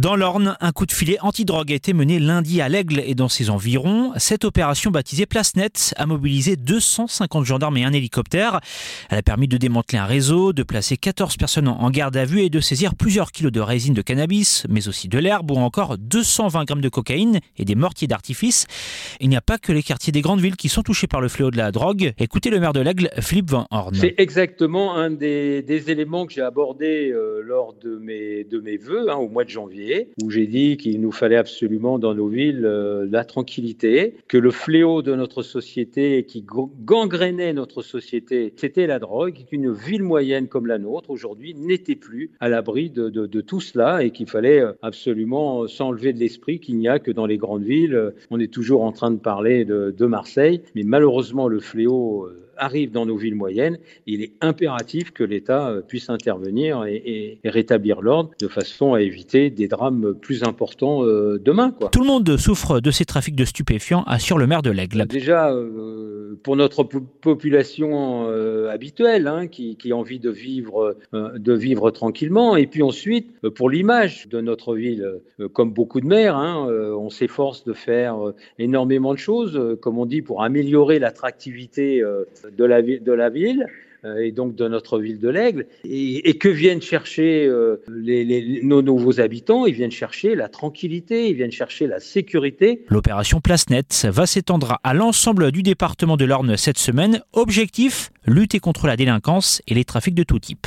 Dans l'Orne, un coup de filet anti-drogue a été mené lundi à l'Aigle et dans ses environs. Cette opération baptisée Place Net a mobilisé 250 gendarmes et un hélicoptère. Elle a permis de démanteler un réseau, de placer 14 personnes en garde à vue et de saisir plusieurs kilos de résine de cannabis, mais aussi de l'herbe ou encore 220 grammes de cocaïne et des mortiers d'artifice. Il n'y a pas que les quartiers des grandes villes qui sont touchés par le fléau de la drogue. Écoutez le maire de l'Aigle, Philippe Van Horn. C'est exactement un des, éléments que j'ai abordé euh, lors de mes, de vœux hein, au mois de janvier où j'ai dit qu'il nous fallait absolument dans nos villes euh, la tranquillité, que le fléau de notre société qui gangrénait notre société, c'était la drogue, qu'une ville moyenne comme la nôtre aujourd'hui n'était plus à l'abri de, tout cela et qu'il fallait euh, absolument s'enlever de l'esprit qu'il n'y a que dans les grandes villes. On est toujours en train de parler de, Marseille, mais malheureusement le fléau euh, arrive dans nos villes moyennes, il est impératif que l'État euh, puisse intervenir et, rétablir l'ordre de façon à éviter des drames plus importants euh, demain. Quoi. Tout le monde souffre de ces trafics de stupéfiants, assure le maire de l'Aigle. Déjà, euh, pour notre population habituelle, hein, qui, a envie de vivre, de vivre tranquillement, et puis ensuite, pour l'image de notre ville, comme beaucoup de maires, hein, on s'efforce de faire énormément de choses, comme on dit, pour améliorer l'attractivité de la, de la ville. euh, et donc de notre ville de l'Aigle. Et, que viennent chercher euh, les, nos nouveaux habitants? Ils viennent chercher la tranquillité, ils viennent chercher la sécurité. L'opération Place Net va s'étendre à l'ensemble du département de l'Orne cette semaine. Objectif lutter contre la délinquance et les trafics de tout type.